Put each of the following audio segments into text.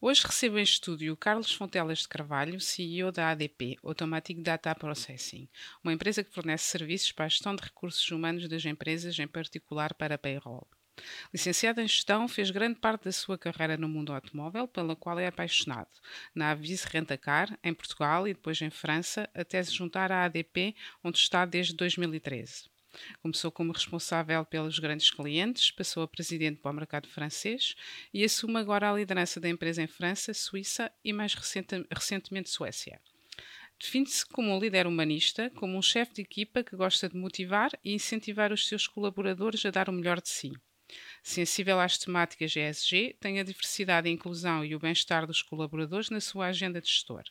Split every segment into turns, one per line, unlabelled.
Hoje recebo em estúdio Carlos Fontelas de Carvalho, CEO da ADP, Automatic Data Processing, uma empresa que fornece serviços para a gestão de recursos humanos das empresas, em particular para a payroll. Licenciado em Gestão, fez grande parte da sua carreira no mundo automóvel, pela qual é apaixonado, na Avis Rentacar, em Portugal e depois em França, até se juntar à ADP, onde está desde 2013. Começou como responsável pelos grandes clientes, passou a presidente para o mercado francês e assume agora a liderança da empresa em França, Suíça e mais recentemente Suécia. Define-se como um líder humanista, como um chefe de equipa que gosta de motivar e incentivar os seus colaboradores a dar o melhor de si. Sensível às temáticas ESG, tem a diversidade, a inclusão e o bem-estar dos colaboradores na sua agenda de gestor.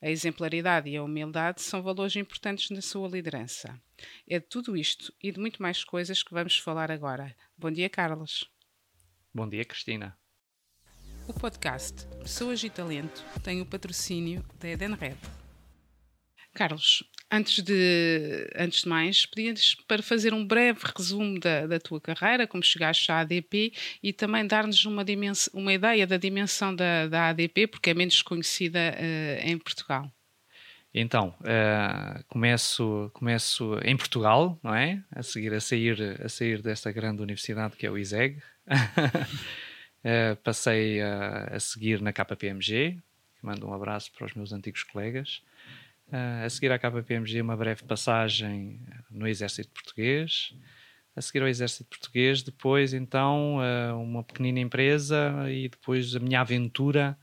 A exemplaridade e a humildade são valores importantes na sua liderança. É de tudo isto e de muito mais coisas que vamos falar agora. Bom dia, Carlos.
Bom dia, Cristina.
O podcast Pessoas e Talento tem o patrocínio da Edenred. Carlos, antes de, antes de mais, pedias para fazer um breve resumo da, da tua carreira, como chegaste à ADP e também dar-nos uma, uma ideia da dimensão da, da ADP, porque é menos conhecida uh, em Portugal.
Então, uh, começo, começo em Portugal, não é? A seguir a sair, a sair desta grande universidade que é o ISEG. uh, passei a, a seguir na KPMG, mando um abraço para os meus antigos colegas. Uh, a seguir à KPMG, uma breve passagem no Exército Português. A seguir ao Exército Português, depois então uma pequenina empresa e depois a minha aventura,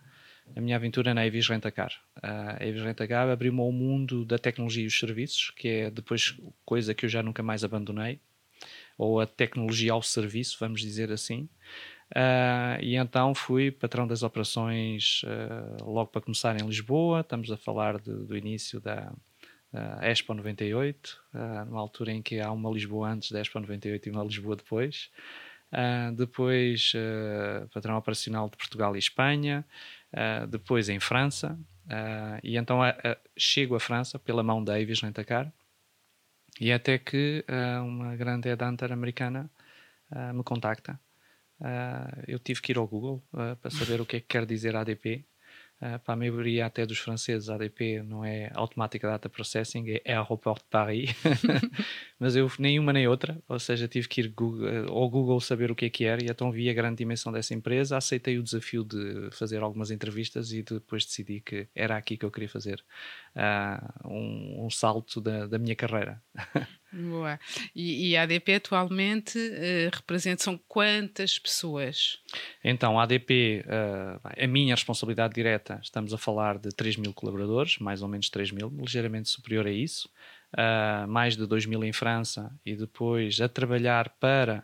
a minha aventura na Avis Rentacar. Uh, a Avis Rentacar abriu-me ao mundo da tecnologia e os serviços, que é depois coisa que eu já nunca mais abandonei, ou a tecnologia ao serviço, vamos dizer assim. Uh, e então fui patrão das operações uh, logo para começar em Lisboa. Estamos a falar de, do início da uh, Expo 98, uh, numa altura em que há uma Lisboa antes da Expo 98 e uma Lisboa depois. depois, patrão operacional de Portugal e Espanha. Depois em França. e então chego à França pela mão da Avis Rentacar. E até que uma grande headhunter americana me contacta Uh, eu tive que ir ao Google uh, para saber o que é que quer dizer ADP. Uh, para a maioria até dos franceses, ADP não é Automatic Data Processing, é Aéroport de Paris. Mas eu nem uma nem outra, ou seja, tive que ir Google, ao Google saber o que é que era e então vi a grande dimensão dessa empresa, aceitei o desafio de fazer algumas entrevistas e depois decidi que era aqui que eu queria fazer um, um, salto da, da minha carreira.
Boa. E, e, a ADP atualmente uh, representa são quantas pessoas?
Então, a ADP, uh, a minha responsabilidade direta, estamos a falar de 3 mil colaboradores, mais ou menos 3 mil, ligeiramente superior a isso. Uh, mais de 2 mil em França e depois a trabalhar para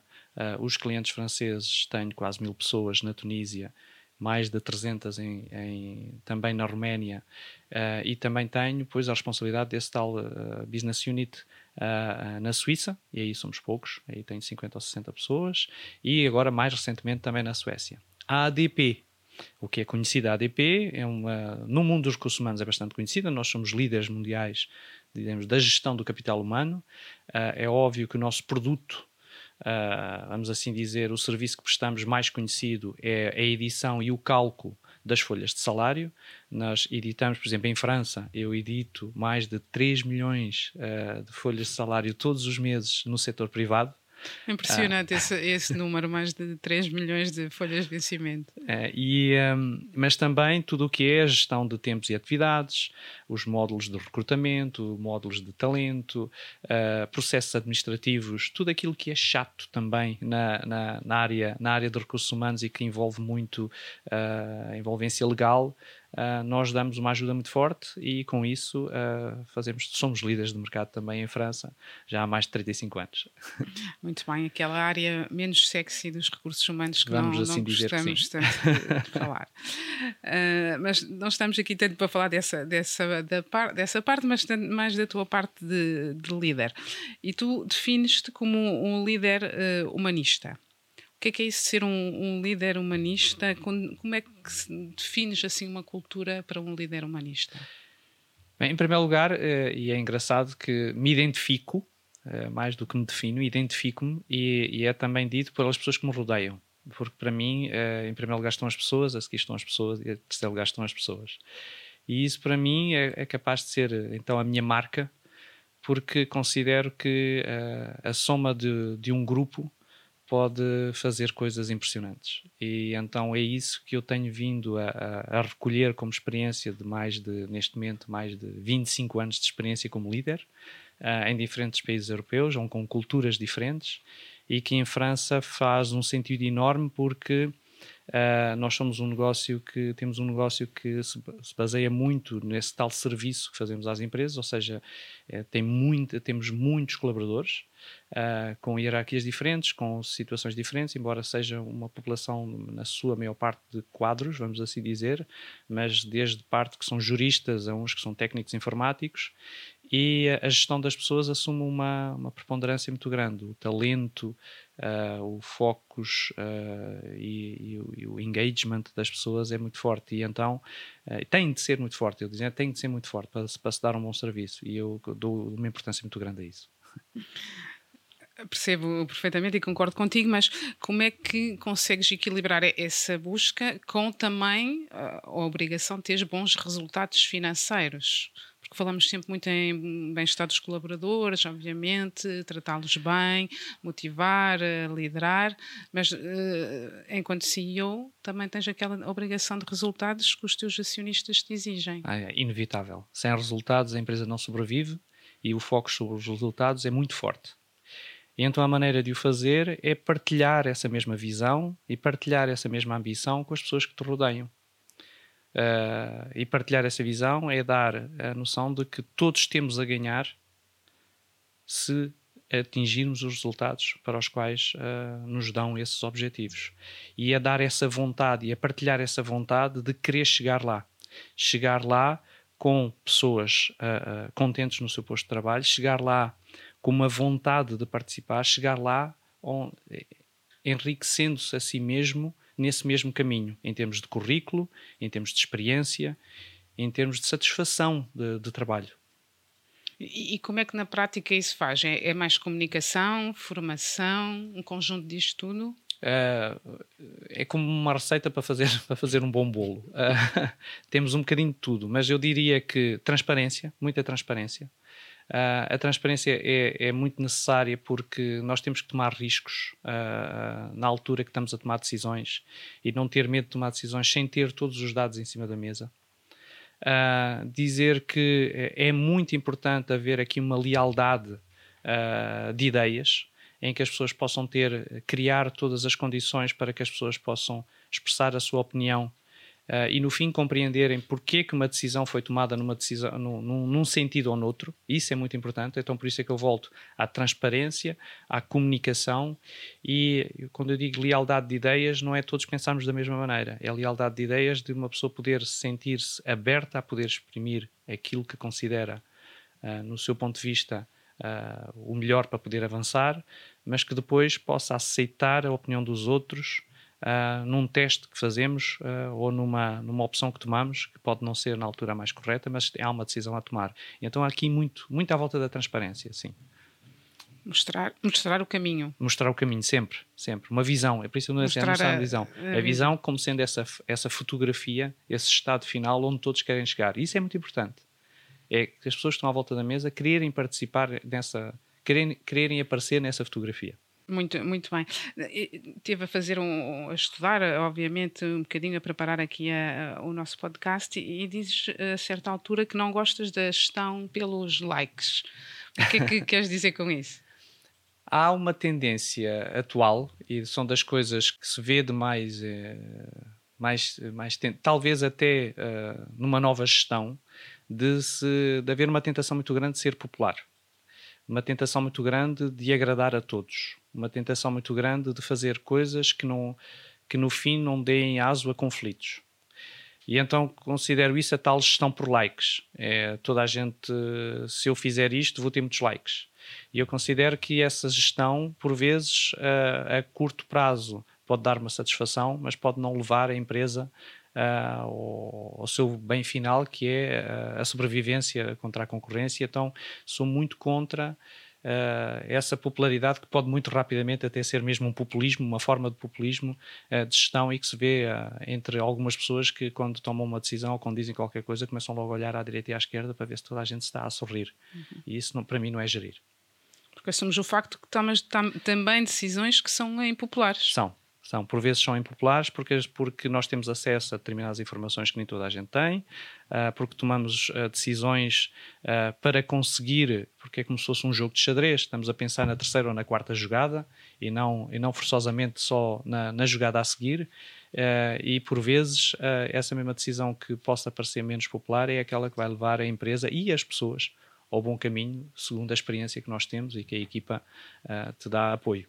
os clientes franceses, tenho quase mil pessoas na Tunísia mais de 300 em, em, também na Roménia uh, e também tenho pois a responsabilidade desse tal uh, business unit uh, na Suíça e aí somos poucos, aí tenho 50 ou 60 pessoas e agora mais recentemente também na Suécia. A ADP, o que é conhecida a ADP, é uma, no mundo dos recursos humanos é bastante conhecida, nós somos líderes mundiais digamos, da gestão do capital humano, é óbvio que o nosso produto uh, vamos assim dizer, o serviço que prestamos mais conhecido é a edição e o cálculo das folhas de salário. Nós editamos, por exemplo, em França, eu edito mais de 3 milhões uh, de folhas de salário todos os meses no setor privado.
Impressionante ah. esse, esse, número, mais de 3 milhões de folhas de vencimento.
É, e, um, mas também tudo o que é a gestão de tempos e atividades, os módulos de recrutamento, módulos de talento, uh, processos administrativos, tudo aquilo que é chato também na, na, na, área, na área de recursos humanos e que envolve muito uh, envolvência legal uh, nós damos uma ajuda muito forte e com isso uh, fazemos, somos líderes de mercado também em França já há mais de 35 anos.
Muito bem, aquela área menos sexy dos recursos humanos que
Vamos
não,
assim
não gostamos tanto de, falar. Uh, mas não estamos aqui tanto para falar dessa, dessa, da par, dessa parte, mas mais da tua parte de, de líder. E tu defines-te como um líder humanista. O que é que é isso ser um, um líder humanista? Como é que defines assim uma cultura para um líder humanista?
Bem, em primeiro lugar, eh, e é engraçado que me identifico uh, mais do que me defino, identifico-me e, e, é também dito pelas pessoas que me rodeiam. Porque para mim, uh, em primeiro lugar estão as pessoas, a seguir estão as pessoas e em terceiro lugar estão as pessoas. E isso para mim é, é capaz de ser então a minha marca, porque considero que a soma de, de um grupo pode fazer coisas impressionantes. E então é isso que eu tenho vindo a, a, a, recolher como experiência de mais de, neste momento, mais de 25 anos de experiência como líder uh, em diferentes países europeus, ou com culturas diferentes, e que em França faz um sentido enorme porque Uh, nós somos um negócio que temos um negócio que se, se, baseia muito nesse tal serviço que fazemos às empresas, ou seja, é, tem muito, temos muitos colaboradores uh, com hierarquias diferentes, com situações diferentes, embora seja uma população na sua maior parte de quadros, vamos assim dizer, mas desde parte que são juristas a uns que são técnicos informáticos e a gestão das pessoas assume uma, uma preponderância muito grande. O talento, uh, o focus uh, e, e, o, e, o, engagement das pessoas é muito forte. E então uh, tem de ser muito forte. Eu dizia, tem de ser muito forte para, para se dar um bom serviço. E eu dou uma importância muito grande a isso.
Percebo perfeitamente e concordo contigo, mas como é que consegues equilibrar essa busca com também a obrigação de ter bons resultados financeiros? porque falamos sempre muito em bem-estar dos colaboradores, obviamente, tratá-los bem, motivar, eh, liderar, mas uh, enquanto CEO também tens aquela obrigação de resultados que os teus acionistas te exigem.
Ah, é inevitável. Sem resultados a empresa não sobrevive e o foco sobre os resultados é muito forte. E então a maneira de o fazer é partilhar essa mesma visão e partilhar essa mesma ambição com as pessoas que te rodeiam. Uh, e partilhar essa visão é dar a noção de que todos temos a ganhar se atingirmos os resultados para os quais uh, nos dão esses objetivos. E é dar essa vontade e a partilhar essa vontade de querer chegar lá. Chegar lá com pessoas uh, contentes no seu posto de trabalho, chegar lá com uma vontade de participar, chegar lá enriquecendo-se a si mesmo nesse mesmo caminho, em termos de currículo, em termos de experiência, em termos de satisfação de, de trabalho.
E, e, como é que na prática isso faz? É, é, mais comunicação, formação, um conjunto disto tudo?
Uh, é como uma receita para fazer, para fazer um bom bolo. Uh, temos um bocadinho de tudo, mas eu diria que transparência, muita transparência. Uh, a transparência é, é, muito necessária porque nós temos que tomar riscos uh, na altura que estamos a tomar decisões e não ter medo de tomar decisões sem ter todos os dados em cima da mesa. Uh, dizer que é muito importante haver aqui uma lealdade de ideias em que as pessoas possam ter, criar todas as condições para que as pessoas possam expressar a sua opinião uh, e no fim compreenderem porque que uma decisão foi tomada numa decisão, num, num, sentido ou noutro. Isso é muito importante. Então por isso é que eu volto à transparência, à comunicação e quando eu digo lealdade de ideias, não é todos pensarmos da mesma maneira. É lealdade de ideias de uma pessoa poder sentir-se aberta a poder exprimir aquilo que considera uh, no seu ponto de vista Uh, o melhor para poder avançar, mas que depois possa aceitar a opinião dos outros uh, num teste que fazemos uh, ou numa, numa opção que tomamos, que pode não ser na altura mais correta, mas há uma decisão a tomar. Então há aqui muito, muito à volta da transparência, sim.
Mostrar, mostrar o caminho.
Mostrar o caminho, sempre, sempre. Uma visão, é por isso que eu não mostrar, mostrar a, a visão. A, a visão como sendo essa, essa fotografia, esse estado final onde todos querem chegar. Isso é muito importante. É que as pessoas que estão à volta da mesa quererem participar nessa, quererem, quererem aparecer nessa fotografia.
Muito, muito bem. Teve a fazer um, a estudar, obviamente, um bocadinho a preparar aqui a, a, o nosso podcast e, e dizes a certa altura que não gostas da gestão pelos likes. O que é que queres dizer com isso?
Há uma tendência atual, e são das coisas que se vê de mais, eh, mais, mais talvez até uh, numa nova gestão, de, se, de haver uma tentação muito grande de ser popular uma tentação muito grande de agradar a todos, uma tentação muito grande de fazer coisas que, não, que no fim não deem aso a conflitos. E então considero isso a tal gestão por likes. É, toda a gente, se eu fizer isto, vou ter muitos likes. E eu considero que essa gestão, por vezes, a, a curto prazo, pode dar uma satisfação, mas pode não levar a empresa uh, ao, ao, seu bem final, que é a sobrevivência contra a concorrência. Então, sou muito contra uh, essa popularidade que pode muito rapidamente até ser mesmo um populismo, uma forma de populismo uh, de gestão e que se vê uh, entre algumas pessoas que quando tomam uma decisão ou quando dizem qualquer coisa começam logo a olhar à direita e à esquerda para ver se toda a gente está a sorrir. Uhum. E isso não, para mim não é gerir.
Porque assumimos o facto que tomas tam também decisões que são impopulares.
São, são, por vezes são impopulares porque, porque nós temos acesso a determinadas informações que nem toda a gente tem, uh, porque tomamos uh, decisões uh, para conseguir, porque é como se fosse um jogo de xadrez, estamos a pensar na terceira ou na quarta jogada e não, e não forçosamente só na, na jogada a seguir. e por vezes essa mesma decisão que possa parecer menos popular é aquela que vai levar a empresa e as pessoas ao bom caminho, segundo a experiência que nós temos e que a equipa te dá apoio.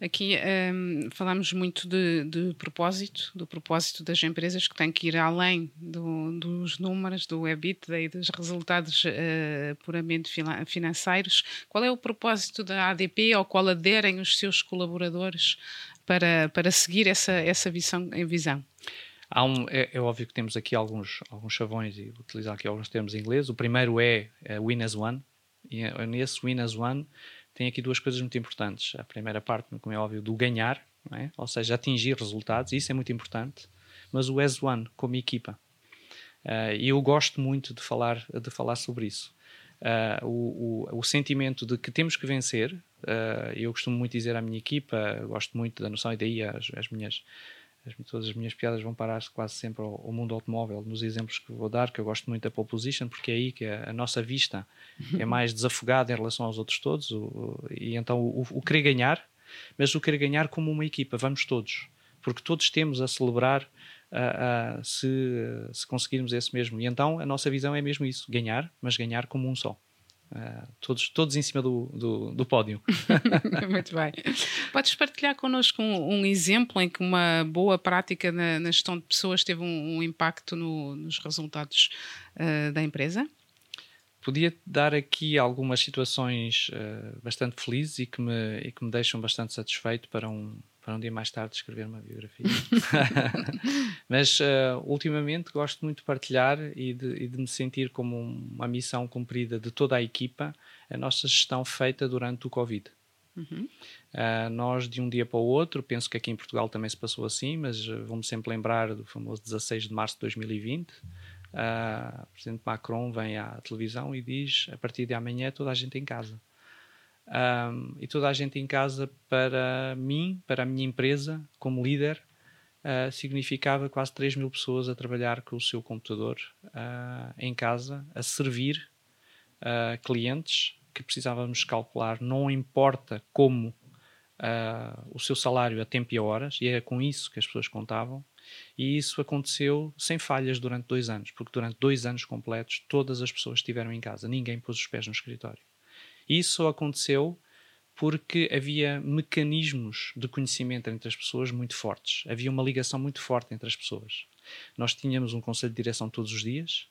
Aqui um, falamos muito de, de, propósito, do propósito das empresas que têm que ir além do, dos números, do EBITDA e dos resultados uh, puramente financeiros. Qual é o propósito da ADP ao qual aderem os seus colaboradores para, para seguir essa, essa visão? visão?
Um, é, é, óbvio que temos aqui alguns, alguns chavões e utilizar aqui alguns termos em inglês. O primeiro é, é Win as One, e nesse Win as One tem aqui duas coisas muito importantes. A primeira parte, como é óbvio, do ganhar, é? ou seja, atingir resultados, isso é muito importante, mas o as one como equipa. Uh, e eu gosto muito de falar, de falar sobre isso. Uh, o, o, o, sentimento de que temos que vencer, uh, eu costumo muito dizer à minha equipa, gosto muito da noção, e daí as, as minhas as, todas as minhas piadas vão parar quase sempre ao, ao, mundo automóvel, nos exemplos que vou dar, que eu gosto muito da pole position, porque é aí que a, a nossa vista é mais desafogada em relação aos outros todos, o, e então o, o, querer ganhar, mas o querer ganhar como uma equipa, vamos todos, porque todos temos a celebrar uh, uh, se, se conseguirmos esse mesmo, e então a nossa visão é mesmo isso, ganhar, mas ganhar como um só. Uh, todos, todos em cima do, do, do pódio.
Muito bem. Podes partilhar connosco um, um, exemplo em que uma boa prática na, na gestão de pessoas teve um, um impacto no, nos resultados uh, da empresa?
Podia dar aqui algumas situações uh, bastante felizes e que, me, e que me deixam bastante satisfeito para um, para um dia mais tarde escrever uma biografia. Mas uh, ultimamente gosto muito de partilhar e de, e de, me sentir como uma missão cumprida de toda a equipa, a nossa gestão feita durante o Covid. Uhum. Uh, nós, de um dia para o outro, penso que aqui em Portugal também se passou assim, mas uh, vou-me sempre lembrar do famoso 16 de março de 2020. Uh, o presidente Macron vem à televisão e diz: a partir de amanhã toda a gente em casa. Um, e toda a gente em casa, para mim, para a minha empresa, como líder, uh, significava quase 3 mil pessoas a trabalhar com o seu computador uh, em casa, a servir uh, clientes que precisávamos calcular, não importa como o seu salário a tempo e a horas, e era com isso que as pessoas contavam. E isso aconteceu sem falhas durante dois anos, porque durante dois anos completos todas as pessoas estiveram em casa, ninguém pôs os pés no escritório. Isso aconteceu porque havia mecanismos de conhecimento entre as pessoas muito fortes. Havia uma ligação muito forte entre as pessoas. Nós tínhamos um conselho de direção todos os dias,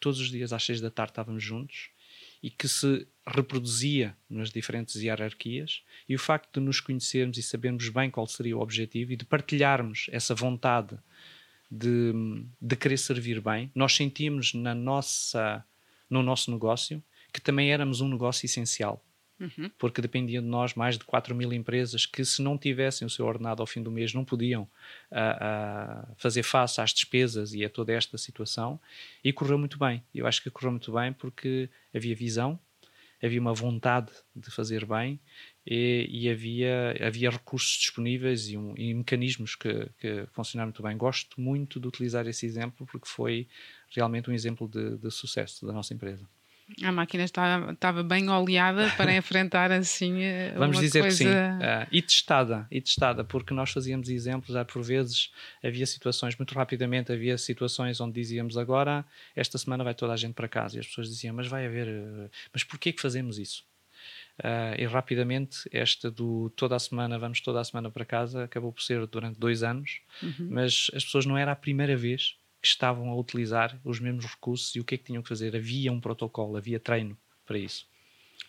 todos os dias às seis da tarde estávamos juntos e que se reproduzia nas diferentes hierarquias. E o facto de nos conhecermos e sabermos bem qual seria o objetivo e de partilharmos essa vontade de, de querer servir bem, nós sentíamos na nossa, no nosso negócio que também éramos um negócio essencial. Uhum. Porque dependiam de nós mais de 4 mil empresas que, se não tivessem o seu ordenado ao fim do mês, não podiam uh, uh, fazer face às despesas e a toda esta situação. E correu muito bem. Eu acho que correu muito bem porque havia visão, havia uma vontade de fazer bem e, e havia, havia recursos disponíveis e, um, e mecanismos que, que, funcionaram muito bem. Gosto muito de utilizar esse exemplo porque foi realmente um exemplo de, de sucesso da nossa empresa.
A máquina estava, estava bem oleada para enfrentar assim
eh, Vamos dizer coisa... que sim. Uh, e testada, e testada, porque nós fazíamos exemplos, há por vezes havia situações, muito rapidamente havia situações onde dizíamos agora, esta semana vai toda a gente para casa. E as pessoas diziam, mas vai haver, uh, mas porquê que fazemos isso? Uh, e rapidamente, esta do toda a semana, vamos toda a semana para casa, acabou por ser durante dois anos, uhum. mas as pessoas não era a primeira vez que estavam a utilizar os mesmos recursos e o que é que tinham que fazer. Havia um protocolo, havia treino para isso.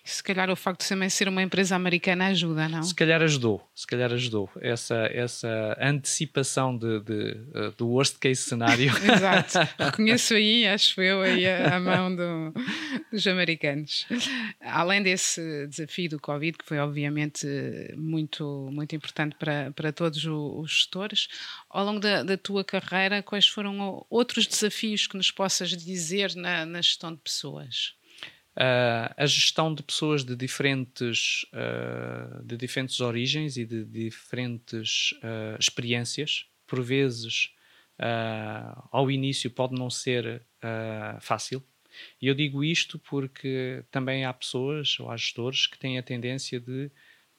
Se calhar o facto de também ser uma empresa americana ajuda, não?
Se calhar ajudou, se calhar ajudou. Essa, essa antecipação de, de, uh, do worst case cenário.
Exato. Reconheço aí, acho eu, aí a, a mão do, dos americanos. Além desse desafio do Covid, que foi obviamente muito, muito importante para, para todos os gestores, ao longo da, da tua carreira, quais foram outros desafios que nos possas dizer na, na gestão de pessoas?
Uh, a gestão de pessoas de diferentes, uh, de diferentes origens e de diferentes uh, experiências, por vezes ao início pode não ser fácil. E eu digo isto porque também há pessoas ou há gestores que têm a tendência de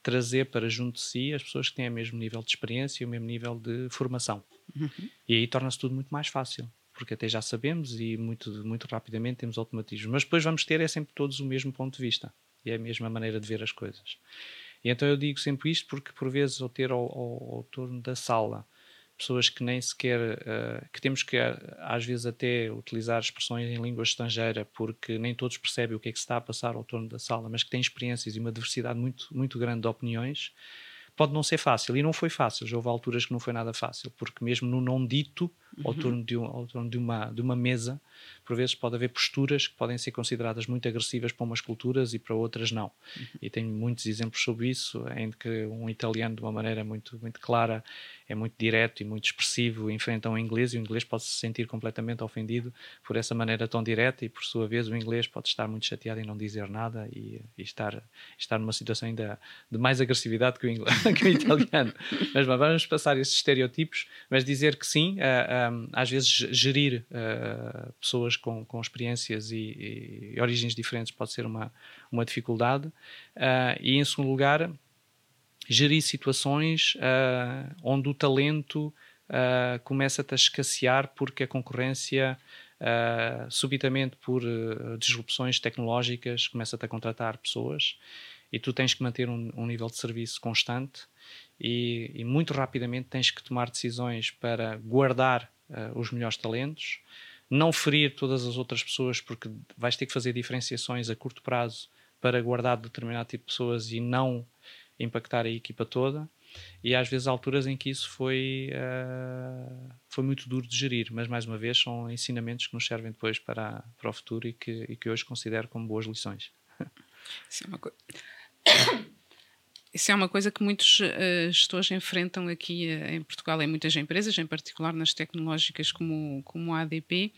trazer para junto de si as pessoas que têm o mesmo nível de experiência e o mesmo nível de formação. Uhum. E aí torna-se tudo muito mais fácil porque até já sabemos e muito, muito rapidamente temos automatismo. Mas depois vamos ter é sempre todos o mesmo ponto de vista e é a mesma maneira de ver as coisas. E então eu digo sempre isto porque por vezes ao ter ao, ao, ao torno da sala pessoas que nem sequer uh, que temos que às vezes até utilizar expressões em língua estrangeira porque nem todos percebem o que é que se está a passar ao torno da sala, mas que têm experiências e uma diversidade muito muito grande de opiniões pode não ser fácil. E não foi fácil, já houve alturas que não foi nada fácil, porque mesmo no não dito, uhum. ao, torno de, um, ao torno de uma, de uma mesa, por vezes pode haver posturas que podem ser consideradas muito agressivas para umas culturas e para outras não. Uhum. E tenho muitos exemplos sobre isso, em que um italiano, de uma maneira muito, muito clara, é muito direto e muito expressivo, enfrenta um inglês e o inglês pode se sentir completamente ofendido por essa maneira tão direta e, por sua vez, o inglês pode estar muito chateado e não dizer nada e, e estar, estar numa situação ainda de mais agressividade que o, inglês, que o italiano. mas vamos passar esses estereotipos, mas dizer que sim, uh, um, às vezes gerir uh, pessoas com, com experiências e, e, origens diferentes pode ser uma, uma dificuldade. Uh, e, em segundo lugar, gerir situações uh, onde o talento uh, começa-te a escassear porque a concorrência, subitamente por disrupções tecnológicas, começa-te a contratar pessoas e tu tens que manter um, um nível de serviço constante e, e, muito rapidamente tens que tomar decisões para guardar uh, os melhores talentos, não ferir todas as outras pessoas, porque vais ter que fazer diferenciações a curto prazo para guardar determinado tipo de pessoas e não impactar a equipa toda. E às vezes há alturas em que isso foi, uh, foi muito duro de gerir, mas mais uma vez são ensinamentos que nos servem depois para, para o futuro e que, e que hoje considero como boas lições.
Isso é uma coisa. Isso é uma coisa que muitos uh, gestores enfrentam aqui uh, em Portugal, em muitas empresas, em particular nas tecnológicas como, como a ADP,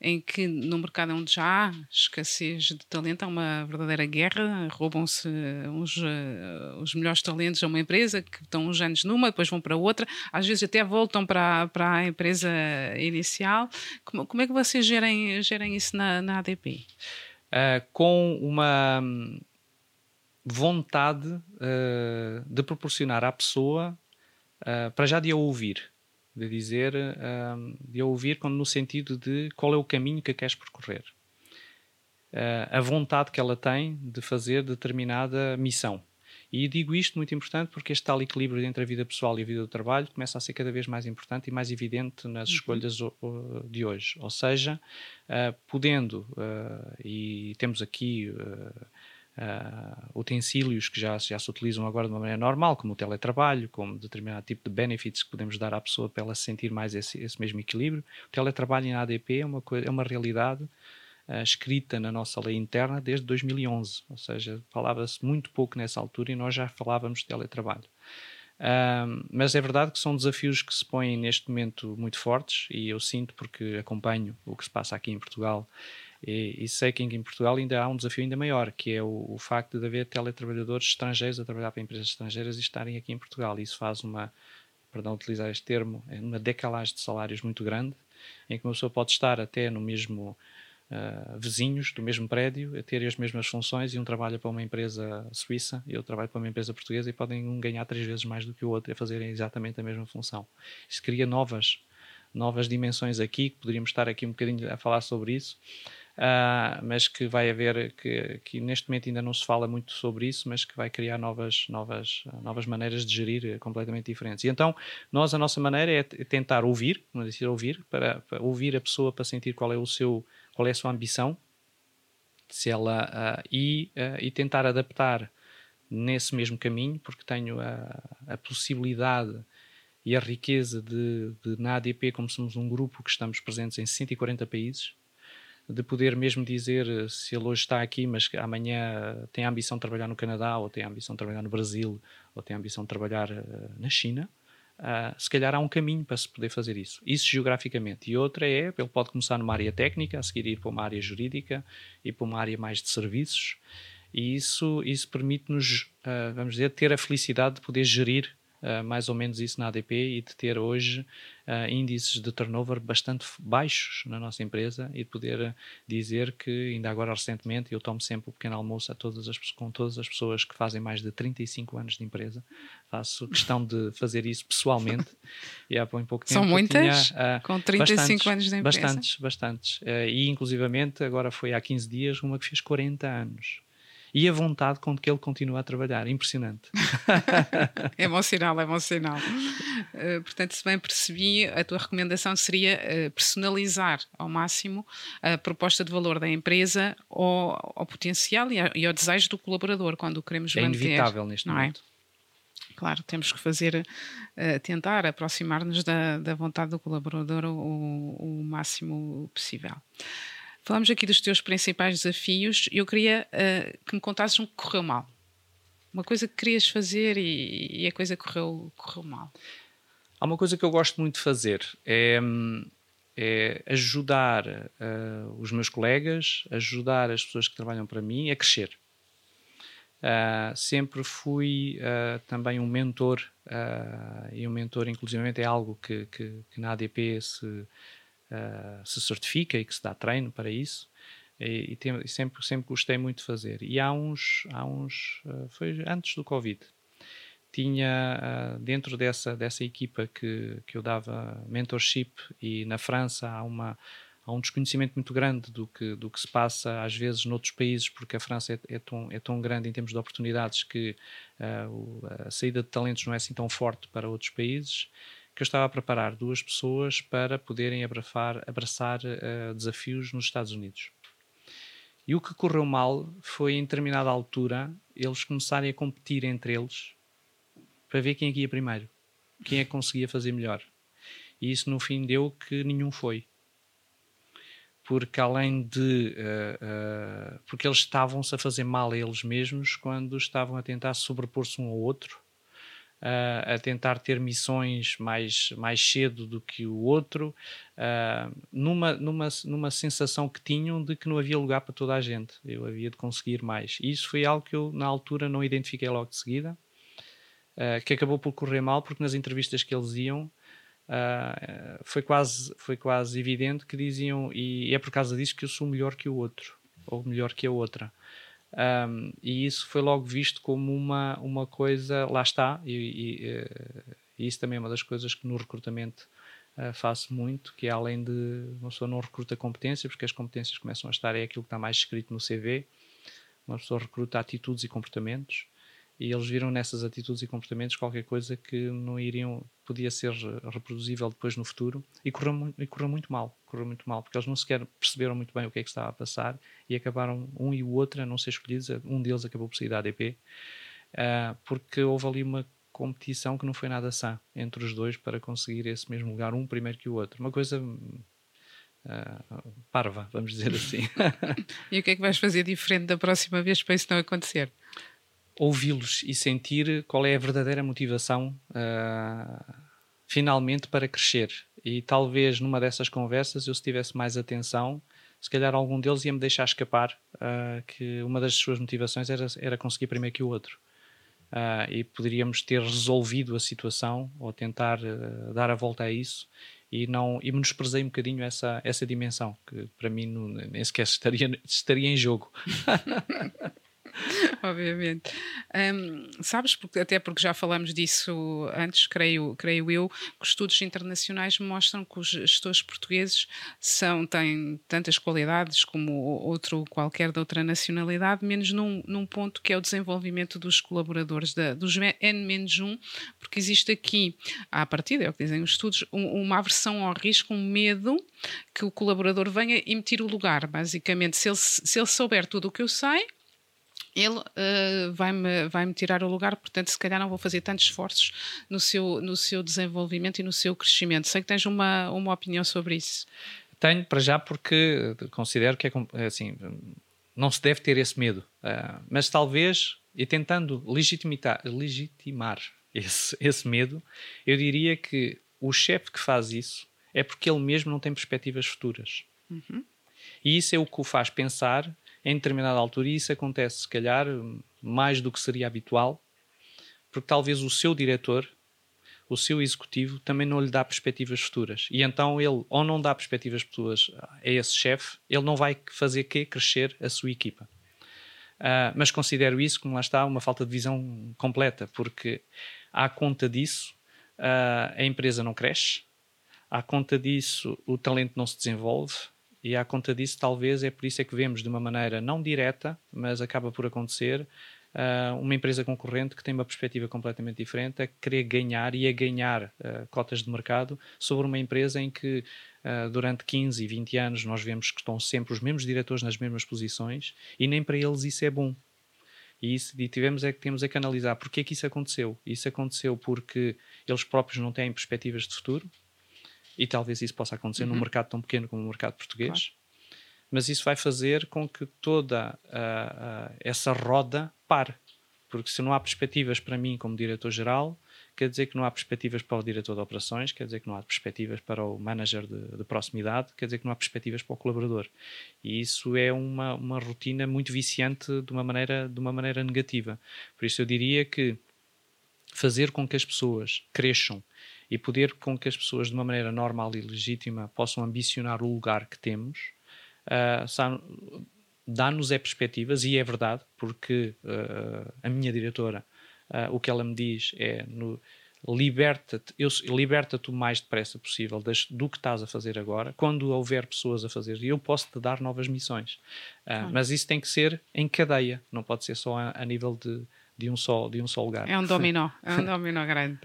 em que no mercado onde já há escassez de talento, há uma verdadeira guerra, roubam-se uns, uh, os melhores talentos a uma empresa, que estão uns anos numa, depois vão para outra, às vezes até voltam para, para a empresa inicial. Como, como é que vocês gerem, gerem isso na, na ADP?
com uma vontade uh, de proporcionar à pessoa, uh, para já de a ouvir, de dizer, uh, de a ouvir no sentido de qual é o caminho que queres percorrer. a vontade que ela tem de fazer determinada missão. E digo isto muito importante porque este tal equilíbrio entre a vida pessoal e a vida do trabalho começa a ser cada vez mais importante e mais evidente nas uhum. escolhas de hoje. Ou seja, podendo, e temos aqui uh, utensílios que já, já se utilizam agora de uma maneira normal, como o teletrabalho, como determinado tipo de benefits que podemos dar à pessoa para ela sentir mais esse, esse mesmo equilíbrio. O teletrabalho em ADP é uma, é uma realidade uh, escrita na nossa lei interna desde 2011, ou seja, falava-se muito pouco nessa altura e nós já falávamos de teletrabalho. Uh, mas é verdade que são desafios que se põem neste momento muito fortes e eu sinto porque acompanho o que se passa aqui em Portugal e, e, sei que em Portugal ainda há um desafio ainda maior, que é o, o, facto de haver teletrabalhadores estrangeiros a trabalhar para empresas estrangeiras e estarem aqui em Portugal. Isso faz uma, perdão utilizar este termo, é uma decalagem de salários muito grande, em que uma pessoa pode estar até no mesmo uh, vizinhos do mesmo prédio, a ter as mesmas funções e um trabalha para uma empresa suíça e outro trabalha para uma empresa portuguesa e podem um ganhar três vezes mais do que o outro a fazerem exatamente a mesma função. Isso cria novas novas dimensões aqui, que poderíamos estar aqui um bocadinho a falar sobre isso, uh, mas que vai haver, que, que neste momento ainda não se fala muito sobre isso, mas que vai criar novas, novas, novas maneiras de gerir eh, completamente diferentes. E então, nós, a nossa maneira é tentar ouvir, como dizer, ouvir, para, para ouvir a pessoa para sentir qual é o seu, qual é a sua ambição, se ela uh, e, uh, e tentar adaptar nesse mesmo caminho, porque tenho a, a possibilidade e a riqueza de, de, na ADP, como somos um grupo que estamos presentes em 140 países, de poder mesmo dizer se ele hoje está aqui, mas amanhã tem a ambição de trabalhar no Canadá, ou tem a ambição de trabalhar no Brasil, ou tem a ambição de trabalhar uh, na China, Uh, se calhar há um caminho para se poder fazer isso. Isso geograficamente. E outra é, ele pode começar numa área técnica, a seguir ir para uma área jurídica e para uma área mais de serviços. E isso, isso permite-nos, uh, vamos dizer, ter a felicidade de poder gerir uh, mais ou menos isso na ADP e de ter hoje uh, índices de turnover bastante baixos na nossa empresa e de poder dizer que, ainda agora recentemente, eu tomo sempre o pequeno almoço a todas as, com todas as pessoas que fazem mais de 35 anos de empresa. Faço questão de fazer isso pessoalmente. e há pouco tempo
São muitas? Tinha, uh, com 35 anos de empresa?
Bastantes, bastantes. E, inclusivamente, agora foi há 15 dias, uma que fez 40 anos e a vontade com que ele continua a trabalhar. Impressionante.
é bom sinal, é bom sinal. Uh, portanto, se bem percebi, a tua recomendação seria uh, personalizar ao máximo a proposta de valor da empresa ao, ao potencial e, a, e, ao desejo do colaborador, quando o queremos
é
manter.
É inevitável neste é? momento.
É? Claro, temos que fazer, uh, tentar aproximar-nos da, da vontade do colaborador o, o máximo possível. Falamos aqui dos teus principais desafios eu queria uh, que me contasses um que correu mal. Uma coisa que querias fazer e, e a coisa correu, correu mal.
Há uma coisa que eu gosto muito de fazer, é, é ajudar uh, os meus colegas, ajudar as pessoas que trabalham para mim a crescer. Uh, sempre fui uh, também um mentor, e um mentor, inclusivamente, é algo que, que, que na ADP se, uh, se certifica e que se dá treino para isso. E, e, tem, e, sempre, sempre gostei muito de fazer. E há uns, há uns uh, foi antes do Covid, tinha uh, dentro dessa, dessa equipa que, que eu dava mentorship e na França há uma há um desconhecimento muito grande do que, do que se passa às vezes noutros países, porque a França é, é tão, é tão grande em termos de oportunidades que uh, a saída de talentos não é assim tão forte para outros países que eu estava a preparar duas pessoas para poderem abraçar, abraçar uh, desafios nos Estados Unidos. E o que correu mal foi, em determinada altura, eles começarem a competir entre eles para ver quem é que ia primeiro, quem é que conseguia fazer melhor. E isso, no fim, deu que nenhum foi. Porque além de. Uh, uh, porque eles estavam-se a fazer mal a eles mesmos quando estavam a tentar sobrepor-se um ao outro uh, a tentar ter missões mais, mais cedo do que o outro, uh, numa, numa, numa sensação que tinham de que não havia lugar para toda a gente, eu havia de conseguir mais. E isso foi algo que eu, na altura, não identifiquei logo de seguida, uh, que acabou por correr mal, porque nas entrevistas que eles iam. Uh, foi, quase, foi quase evidente que diziam, e é por causa disso que eu sou melhor que o outro, ou melhor que a outra. Um, e isso foi logo visto como uma, uma coisa, lá está, e, e, eh, e isso também é uma das coisas que no recrutamento uh, faço muito, que é além de uma pessoa não recruta competências, porque as competências começam a estar, é aquilo que está mais escrito no CV, uma pessoa recruta atitudes e comportamentos, e eles viram nessas atitudes e comportamentos qualquer coisa que não iriam podia ser reproduzível depois no futuro e correu, e correu muito mal correu muito mal porque eles não sequer perceberam muito bem o que é que estava a passar e acabaram um e o outro a não ser escolhidos um deles acabou por sair da ADP uh, ah, porque houve ali uma competição que não foi nada sã entre os dois para conseguir esse mesmo lugar um primeiro que o outro uma coisa Uh, parva, vamos dizer assim.
e o que é que vais fazer diferente da próxima vez para isso não acontecer?
Ouvi-los e sentir qual é a verdadeira motivação uh, finalmente para crescer. E talvez numa dessas conversas eu se tivesse mais atenção, se calhar algum deles ia me deixar escapar uh, que uma das suas motivações era, era conseguir primeiro que o outro. Uh, e poderíamos ter resolvido a situação ou tentar dar a volta a isso e não e menosprezei um bocadinho essa essa dimensão que para mim não, nem sequer estaria estaria em jogo
Obviamente. Um, sabes, porque, até porque já falamos disso antes, creio, creio eu, que os estudos internacionais mostram que os gestores portugueses são, têm tantas qualidades como outro qualquer de outra nacionalidade, menos num, num ponto que é o desenvolvimento dos colaboradores, da, dos N-1, porque existe aqui, à partida, é o que dizem os estudos, um, uma aversão ao risco, um medo que o colaborador venha e me tire o lugar. Basicamente, se ele, se ele souber tudo o que eu sei, ele uh, vai-me vai -me tirar o lugar, portanto, se calhar não vou fazer tantos esforços no seu, no seu desenvolvimento e no seu crescimento. Sei que tens uma, uma opinião sobre isso.
Tenho, para já, porque considero que é, é assim, não se deve ter esse medo, uh, mas talvez, e tentando legitimar esse, esse medo, eu diria que o chefe que faz isso é porque ele mesmo não tem perspectivas futuras. Uhum. E isso é o que o faz pensar em determinada altura, e isso acontece, se calhar, mais do que seria habitual, porque talvez o seu diretor, o seu executivo, também não lhe dá perspectivas futuras. E então ele, ou não dá perspectivas futuras a esse chefe, ele não vai fazer que crescer a sua equipa. Uh, mas considero isso, como lá está, uma falta de visão completa, porque à conta disso, uh, a empresa não cresce, à conta disso, o talento não se desenvolve, e à conta disso, talvez é por isso é que vemos de uma maneira não direta, mas acaba por acontecer, uh, uma empresa concorrente que tem uma perspectiva completamente diferente a querer ganhar e a ganhar uh, cotas de mercado sobre uma empresa em que uh, durante 15 e 20 anos nós vemos que estão sempre os mesmos diretores nas mesmas posições e nem para eles isso é bom. E, isso, e tivemos é que temos é que analisar porque é que isso aconteceu. Isso aconteceu porque eles próprios não têm perspectivas de futuro, e talvez isso possa acontecer uhum. num mercado tão pequeno como o mercado português. Claro. Mas isso vai fazer com que toda uh, uh, essa roda pare. Porque se não há perspectivas para mim como diretor-geral, quer dizer que não há perspectivas para o diretor de operações, quer dizer que não há perspectivas para o manager de, de proximidade, quer dizer que não há perspectivas para o colaborador. E isso é uma, uma rotina muito viciante de uma, maneira, de uma maneira negativa. Por isso eu diria que fazer com que as pessoas cresçam e poder com que as pessoas, de uma maneira normal e legítima, possam ambicionar o lugar que temos, uh, dá-nos é perspectivas, e é verdade, porque uh, a minha diretora, uh, o que ela me diz é no, liberta-te liberta o mais depressa possível das, do que estás a fazer agora, quando houver pessoas a fazer, e eu posso te dar novas missões. Uh, Mas isso tem que ser em cadeia, não pode ser só a, a nível de de um só, de um só lugar.
É um dominó, é um dominó grande.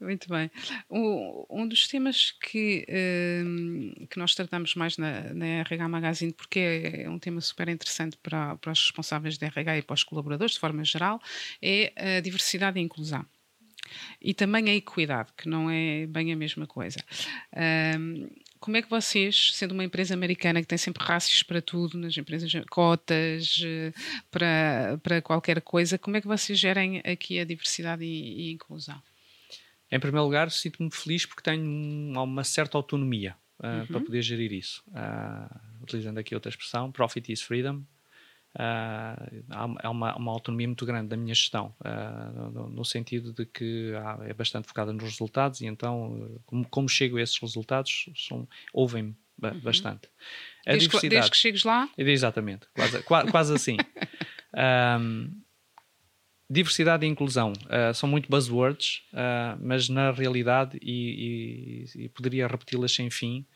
Muito bem. Um, um dos temas que, um, que nós tratamos mais na, na RH Magazine, porque é um tema super interessante para, para os responsáveis de RH e para os colaboradores, de forma geral, é a diversidade e a inclusão. E também a equidade, que não é bem a mesma coisa. Um, como é que vocês, sendo uma empresa americana que tem sempre rácios para tudo, nas empresas, cotas eh, para, para qualquer coisa, como é que vocês gerem aqui a diversidade e, e inclusão?
Em primeiro lugar, sinto-me feliz porque tenho uma certa autonomia uh, uhum. para poder gerir isso. Uh, utilizando aqui outra expressão, profit is freedom. Uh, há uma, uma, autonomia muito grande da minha gestão, uh, no, no, sentido de que é bastante focada nos resultados e então, como, como chego a esses resultados, ouvem-me uhum. bastante.
A desde, diversidade, desde que chegues lá?
Exatamente, quase, quase assim. Um, diversidade e inclusão uh, são muito buzzwords, mas na realidade, e, e, e poderia repeti-las sem fim,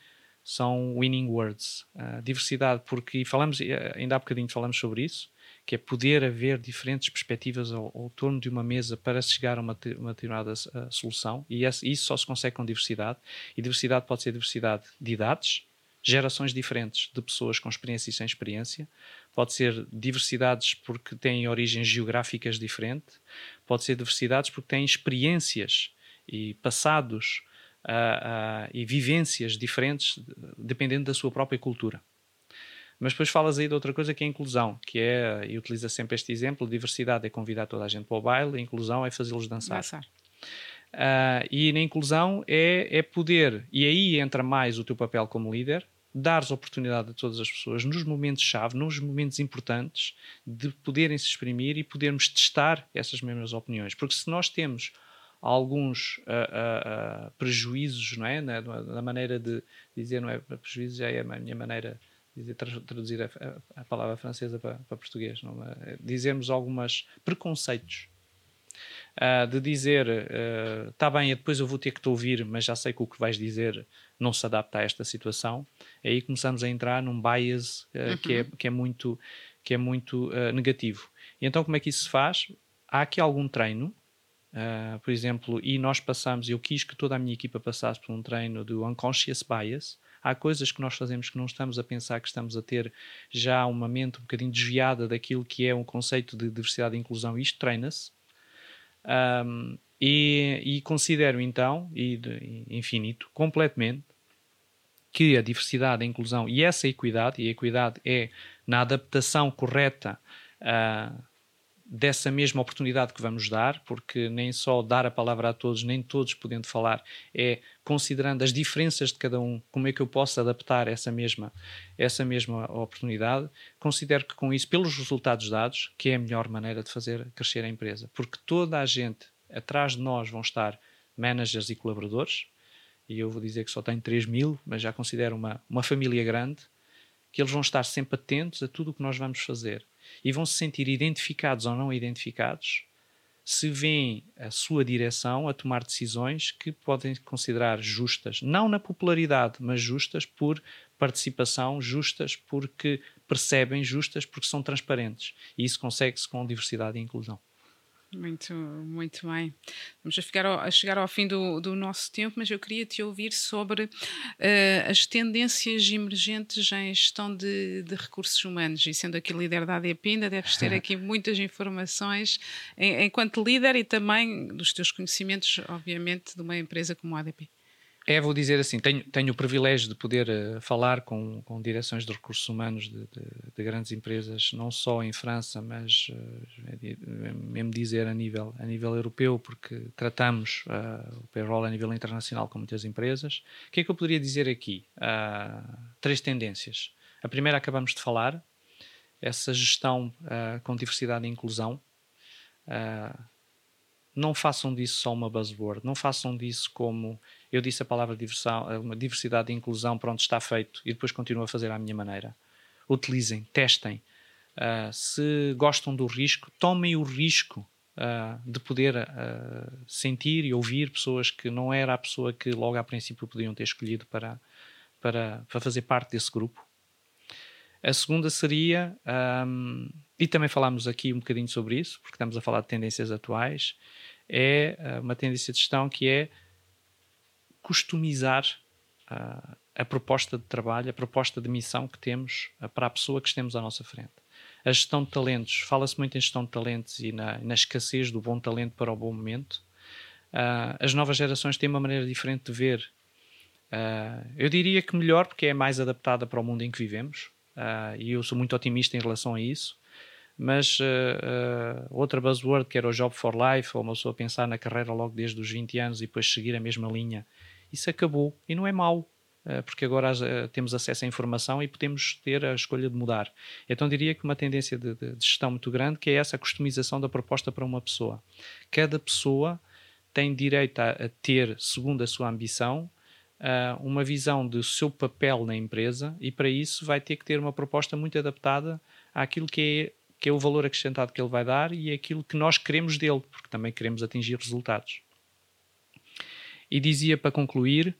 são winning words. Uh, diversidade, porque falamos, eh, ainda há bocadinho falamos sobre isso, que é poder haver diferentes perspectivas ao, ao torno de uma mesa para chegar a uma, uma determinada uh, solução, e esse, isso só se consegue com diversidade. E diversidade pode ser diversidade de idades, gerações diferentes de pessoas com experiência e sem experiência, pode ser diversidades porque têm origens geográficas diferentes, pode ser diversidades porque têm experiências e passados uh, uh, e vivências diferentes dependendo da sua própria cultura. Mas depois falas aí de outra coisa que é a inclusão, que é, e utiliza sempre este exemplo, diversidade é convidar toda a gente para o baile, a inclusão é fazê-los dançar. dançar. Uh, e na inclusão é, é poder, e aí entra mais o teu papel como líder, dares oportunidade a todas as pessoas nos momentos-chave, nos momentos importantes, de poderem se exprimir e podermos testar essas mesmas opiniões. Porque se nós temos alguns uh, uh, prejuízos, não é? Na, na, maneira de dizer, não é? Prejuízos já é a minha maneira dizer, traduzir a, a, palavra francesa para, para português, não, é? dizermos algumas preconceitos. Uh, de dizer, está uh, bem, depois eu vou ter que te ouvir, mas já sei que o que vais dizer não se adapta a esta situação. Aí começamos a entrar num bias uh, uhum. que, é, que é muito, que é muito negativo. E então, como é que isso se faz? Há aqui algum treino, por exemplo, e nós passamos, eu quis que toda a minha equipa passasse por um treino do unconscious bias, há coisas que nós fazemos que não estamos a pensar que estamos a ter já uma mente um bocadinho desviada daquilo que é um conceito de diversidade e inclusão, isto treina-se. Um, e, e, considero então, e infinito, completamente, que a diversidade, a inclusão e essa equidade, e a equidade é na adaptação correta uh, dessa mesma oportunidade que vamos dar, porque nem só dar a palavra a todos, nem todos podendo falar, é considerando as diferenças de cada um, como é que eu posso adaptar essa mesma, essa mesma oportunidade, considero que com isso, pelos resultados dados, que é a melhor maneira de fazer crescer a empresa, porque toda a gente atrás de nós vão estar managers e colaboradores, e eu vou dizer que só tenho 3 mil, mas já considero uma, uma família grande, que eles vão estar sempre atentos a tudo o que nós vamos fazer e vão se sentir identificados ou não identificados se veem a sua direção a tomar decisões que podem considerar justas, não na popularidade, mas justas por participação, justas porque percebem, justas porque são transparentes. E isso consegue-se com diversidade e inclusão.
Muito, muito bem. Vamos a, ficar ao, a chegar ao fim do, do, nosso tempo, mas eu queria te ouvir sobre uh, as tendências emergentes em gestão de, de, recursos humanos. E sendo aqui líder da ADP, ainda deves ter aqui muitas informações em, enquanto líder e também dos teus conhecimentos, obviamente, de uma empresa como a ADP.
É, vou dizer assim, tenho, tenho o privilégio de poder uh, falar com, com direções de recursos humanos de, de, de, grandes empresas, não só em França, mas uh, mesmo dizer a nível, a nível europeu, porque tratamos uh, o payroll a nível internacional com muitas empresas. O que é que eu poderia dizer aqui? três tendências. A primeira acabamos de falar, essa gestão com diversidade e inclusão. não façam disso só uma buzzword, não façam disso como eu disse a palavra diversão, uma diversidade e inclusão, pronto, está feito, e depois continuo a fazer à minha maneira. Utilizem, testem. Uh, se gostam do risco, tomem o risco uh, de poder uh, sentir e ouvir pessoas que não era a pessoa que logo a princípio podiam ter escolhido para, para, para fazer parte desse grupo. A segunda seria, um, e também falámos aqui um bocadinho sobre isso, porque estamos a falar de tendências atuais, é uma tendência de gestão que é customizar uh, a proposta de trabalho, a proposta de missão que temos uh, para a pessoa que estemos à nossa frente. A gestão de talentos, fala-se muito em gestão de talentos e na, na, escassez do bom talento para o bom momento. Uh, as novas gerações têm uma maneira diferente de ver. eu diria que melhor, porque é mais adaptada para o mundo em que vivemos, e eu sou muito otimista em relação a isso mas uh, uh, outra buzzword que era o Job for Life, ou uma pessoa pensar na carreira logo desde os 20 anos e depois seguir a mesma linha isso acabou e não é mau, eh, porque agora eh, temos acesso à informação e podemos ter a escolha de mudar. Então diria que uma tendência de, de, gestão muito grande que é essa customização da proposta para uma pessoa. Cada pessoa tem direito a, a ter, segundo a sua ambição, uh, uma visão do seu papel na empresa e para isso vai ter que ter uma proposta muito adaptada àquilo que é, que é o valor acrescentado que ele vai dar e aquilo que nós queremos dele, porque também queremos atingir resultados. E dizia para concluir,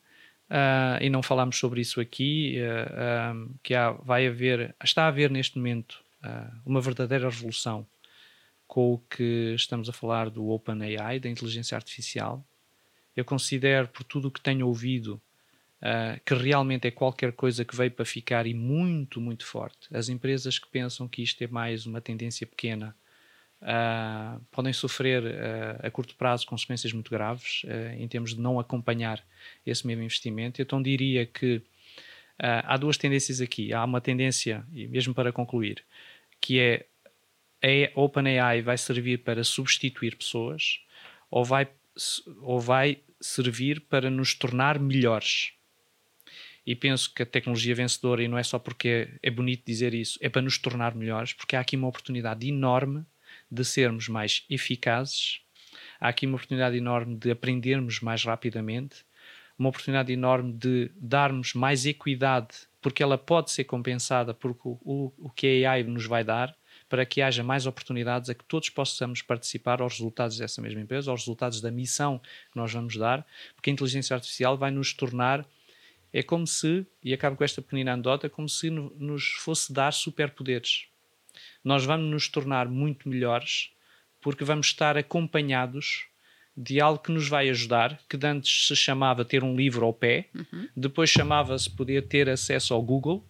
uh, e não falámos sobre isso aqui, uh, uh, que há, vai haver, está a haver neste momento uma verdadeira revolução com o que estamos a falar do OpenAI, da inteligência artificial. Eu considero, por tudo o que tenho ouvido, que realmente é qualquer coisa que veio para ficar e muito, muito forte. As empresas que pensam que isto é mais uma tendência pequena uh, podem sofrer uh, a curto prazo consequências muito graves uh, em termos de não acompanhar esse mesmo investimento. Então diria que há duas tendências aqui. Há uma tendência, e mesmo para concluir, que é a OpenAI vai servir para substituir pessoas ou vai, ou vai servir para nos tornar melhores. E penso que a tecnologia vencedora, e não é só porque é bonito dizer isso, é para nos tornar melhores, porque há aqui uma oportunidade enorme de sermos mais eficazes, há aqui uma oportunidade enorme de aprendermos mais rapidamente, uma oportunidade enorme de darmos mais equidade porque ela pode ser compensada por o, o, que a AI nos vai dar para que haja mais oportunidades a que todos possamos participar aos resultados dessa mesma empresa, aos resultados da missão que nós vamos dar, porque a inteligência artificial vai nos tornar é como se, e acabo com esta pequenina anedota, como se nos fosse dar superpoderes. Nós vamos nos tornar muito melhores porque vamos estar acompanhados de algo que nos vai ajudar, que antes se chamava ter um livro ao pé, uhum. depois chamava-se poder ter acesso ao Google,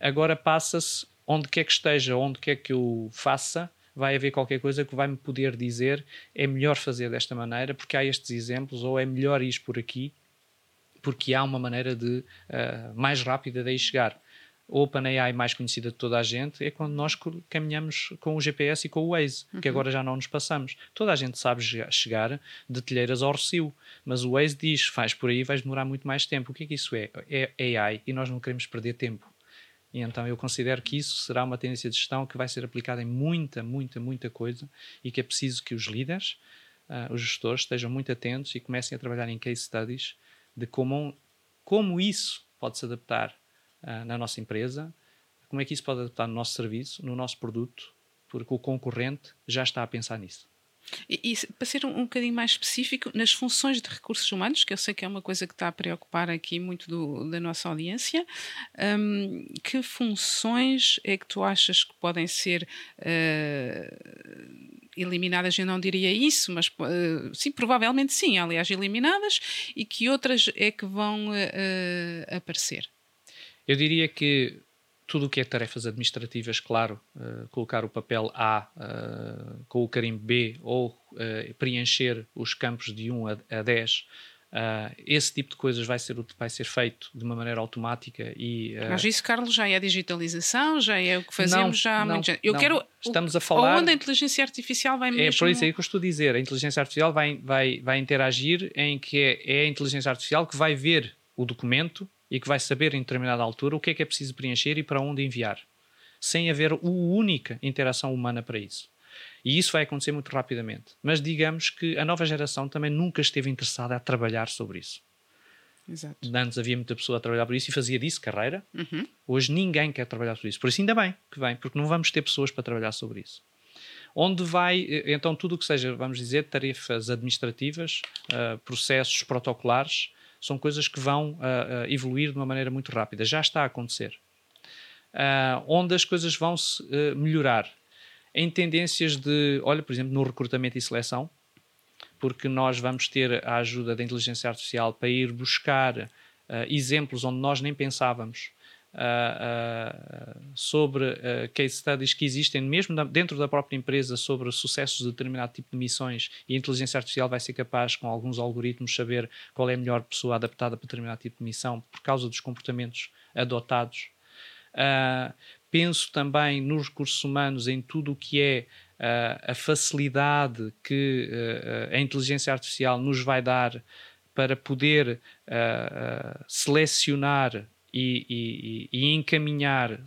agora passa-se onde quer que esteja, onde quer que eu faça, vai haver qualquer coisa que vai me poder dizer é melhor fazer desta maneira porque há estes exemplos, ou é melhor ir por aqui, porque há uma maneira de uh, mais rápida de aí chegar. OpenAI mais conhecida de toda a gente é quando nós caminhamos com o GPS e com o Waze, uhum. que agora já não nos passamos. Toda a gente sabe chegar de Telheiras ao Rocio, mas o Waze diz, faz por aí, vais demorar muito mais tempo. O que é que isso é? É AI e nós não queremos perder tempo. E então eu considero que isso será uma tendência de gestão que vai ser aplicada em muita, muita, muita coisa e que é preciso que os líderes, uh, os gestores, estejam muito atentos e comecem a trabalhar em case studies de como, como isso pode se adaptar uh, na nossa empresa, como é que isso pode adaptar no nosso serviço, no nosso produto, porque o concorrente já está a pensar nisso.
E, e, para ser um, um bocadinho mais específico, nas funções de recursos humanos, que eu sei que é uma coisa que está a preocupar aqui muito do, da nossa audiência, um, que funções é que tu achas que podem ser uh, eliminadas? Eu não diria isso, mas uh, sim, provavelmente sim, aliás, eliminadas, e que outras é que vão uh, aparecer?
Eu diria que tudo o que é tarefas administrativas, claro, uh, colocar o papel A uh, com o carimbo B ou uh, preencher os campos de 1 a, a 10, esse tipo de coisas vai ser, vai ser feito de uma maneira automática e...
Mas isso, Carlos, já é a digitalização, já é o que fazemos não, já há
não,
muito Eu
não.
quero...
Estamos a falar...
Onde a inteligência artificial vai mesmo...
É por isso aí que eu estou a dizer. A inteligência artificial vai, vai, vai interagir em que é, é a inteligência artificial que vai ver o documento e que vai saber em determinada altura o que é que é preciso preencher e para onde enviar, sem haver uma única interação humana para isso. E isso vai acontecer muito rapidamente. Mas digamos que a nova geração também nunca esteve interessada a trabalhar sobre isso.
Exato.
Antes havia muita pessoa a trabalhar por isso e fazia disso carreira.
Uhum.
Hoje ninguém quer trabalhar sobre isso. Por isso, ainda bem que vem, porque não vamos ter pessoas para trabalhar sobre isso. Onde vai, então, tudo o que seja, vamos dizer, tarefas administrativas, uh, processos protocolares, são coisas que vão uh, uh, evoluir de uma maneira muito rápida. Já está a acontecer. Uh, onde as coisas vão se melhorar? Em tendências de, olha, por exemplo, no recrutamento e seleção, porque nós vamos ter a ajuda da inteligência artificial para ir buscar exemplos onde nós nem pensávamos uh, sobre uh, case studies que existem mesmo dentro da própria empresa sobre sucessos de determinado tipo de missões e a inteligência artificial vai ser capaz, com alguns algoritmos, saber qual é a melhor pessoa adaptada para determinado tipo de missão por causa dos comportamentos adotados. Uh, penso também nos recursos humanos, em tudo o que é uh, a facilidade que uh, a inteligência artificial nos vai dar para poder selecionar e, e, e encaminhar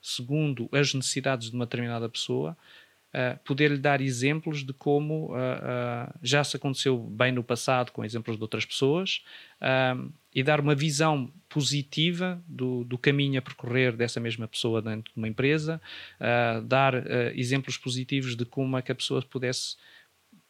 segundo as necessidades de uma determinada pessoa, uh, poder-lhe dar exemplos de como uh, uh, já se aconteceu bem no passado com exemplos de outras pessoas e dar uma visão positiva do, do, caminho a percorrer dessa mesma pessoa dentro de uma empresa, dar exemplos positivos de como é que a pessoa pudesse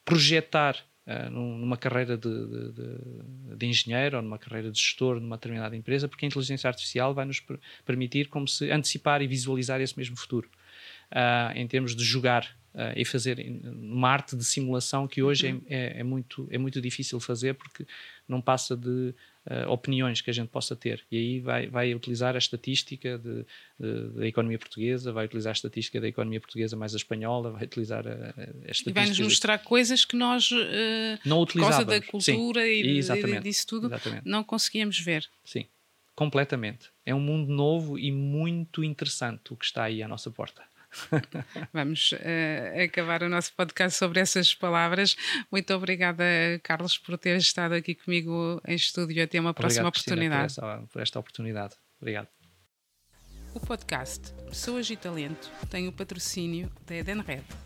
projetar uh, numa carreira de, de, de, de, engenheiro ou numa carreira de gestor numa determinada empresa, porque a inteligência artificial vai nos permitir como se antecipar e visualizar esse mesmo futuro. Uh, em termos de jogar uh, e fazer uma arte de simulação que hoje uhum. é, é, é, muito, é muito difícil fazer porque não passa de uh, opiniões que a gente possa ter. E aí vai, vai utilizar a estatística de, de, da economia portuguesa, vai utilizar a estatística da economia portuguesa mais a espanhola, vai utilizar a, a estatística.
E vai-nos mostrar coisas que nós, uh, não por causa da cultura Sim, e, e disso tudo, exatamente. não conseguíamos ver.
Sim, completamente. É um mundo novo e muito interessante o que está aí à nossa porta.
Vamos uh, acabar o nosso podcast sobre essas palavras. Muito obrigada, Carlos, por ter estado aqui comigo em estúdio. Até uma próxima Obrigado, oportunidade.
Cristina, por, esta, por esta oportunidade. Obrigado.
O podcast Pessoas e Talento tem o patrocínio da Edenred.